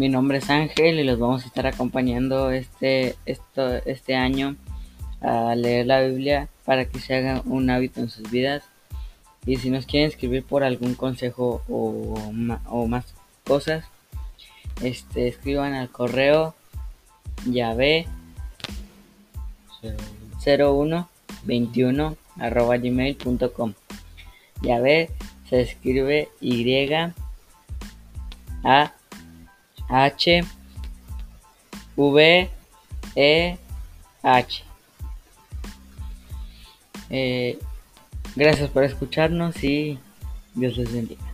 Mi nombre es Ángel y los vamos a estar acompañando este, esto, este año a leer la Biblia para que se haga un hábito en sus vidas. Y si nos quieren escribir por algún consejo o, o más cosas, este, escriban al correo llave 0121 arroba gmail.com llave se escribe y a h v e h. Eh, gracias por escucharnos y Dios les bendiga